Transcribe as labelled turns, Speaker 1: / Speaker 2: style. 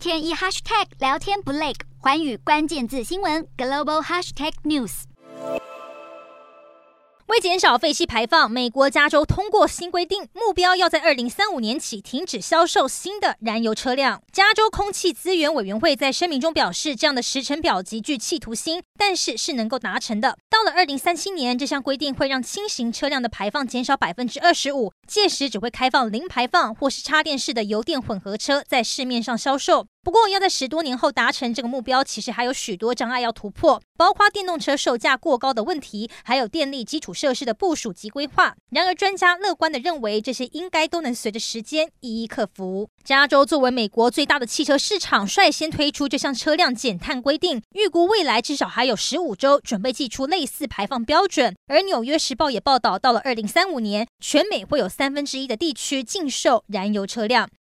Speaker 1: 天一 hashtag 聊天不累，寰宇关键字新闻 global hashtag news。
Speaker 2: 为减少废气排放，美国加州通过新规定，目标要在二零三五年起停止销售新的燃油车辆。加州空气资源委员会在声明中表示，这样的时程表极具企图心，但是是能够达成的。到了二零三七年，这项规定会让轻型车辆的排放减少百分之二十五，届时只会开放零排放或是插电式的油电混合车在市面上销售。不过，要在十多年后达成这个目标，其实还有许多障碍要突破，包括电动车售价过高的问题，还有电力基础设施的部署及规划。然而，专家乐观地认为，这些应该都能随着时间一一克服。加州作为美国最大的汽车市场，率先推出这项车辆减碳规定，预估未来至少还有十五周准备祭出类四排放标准。而《纽约时报》也报道，到了二零三五年，全美会有三分之一的地区禁售燃油车辆。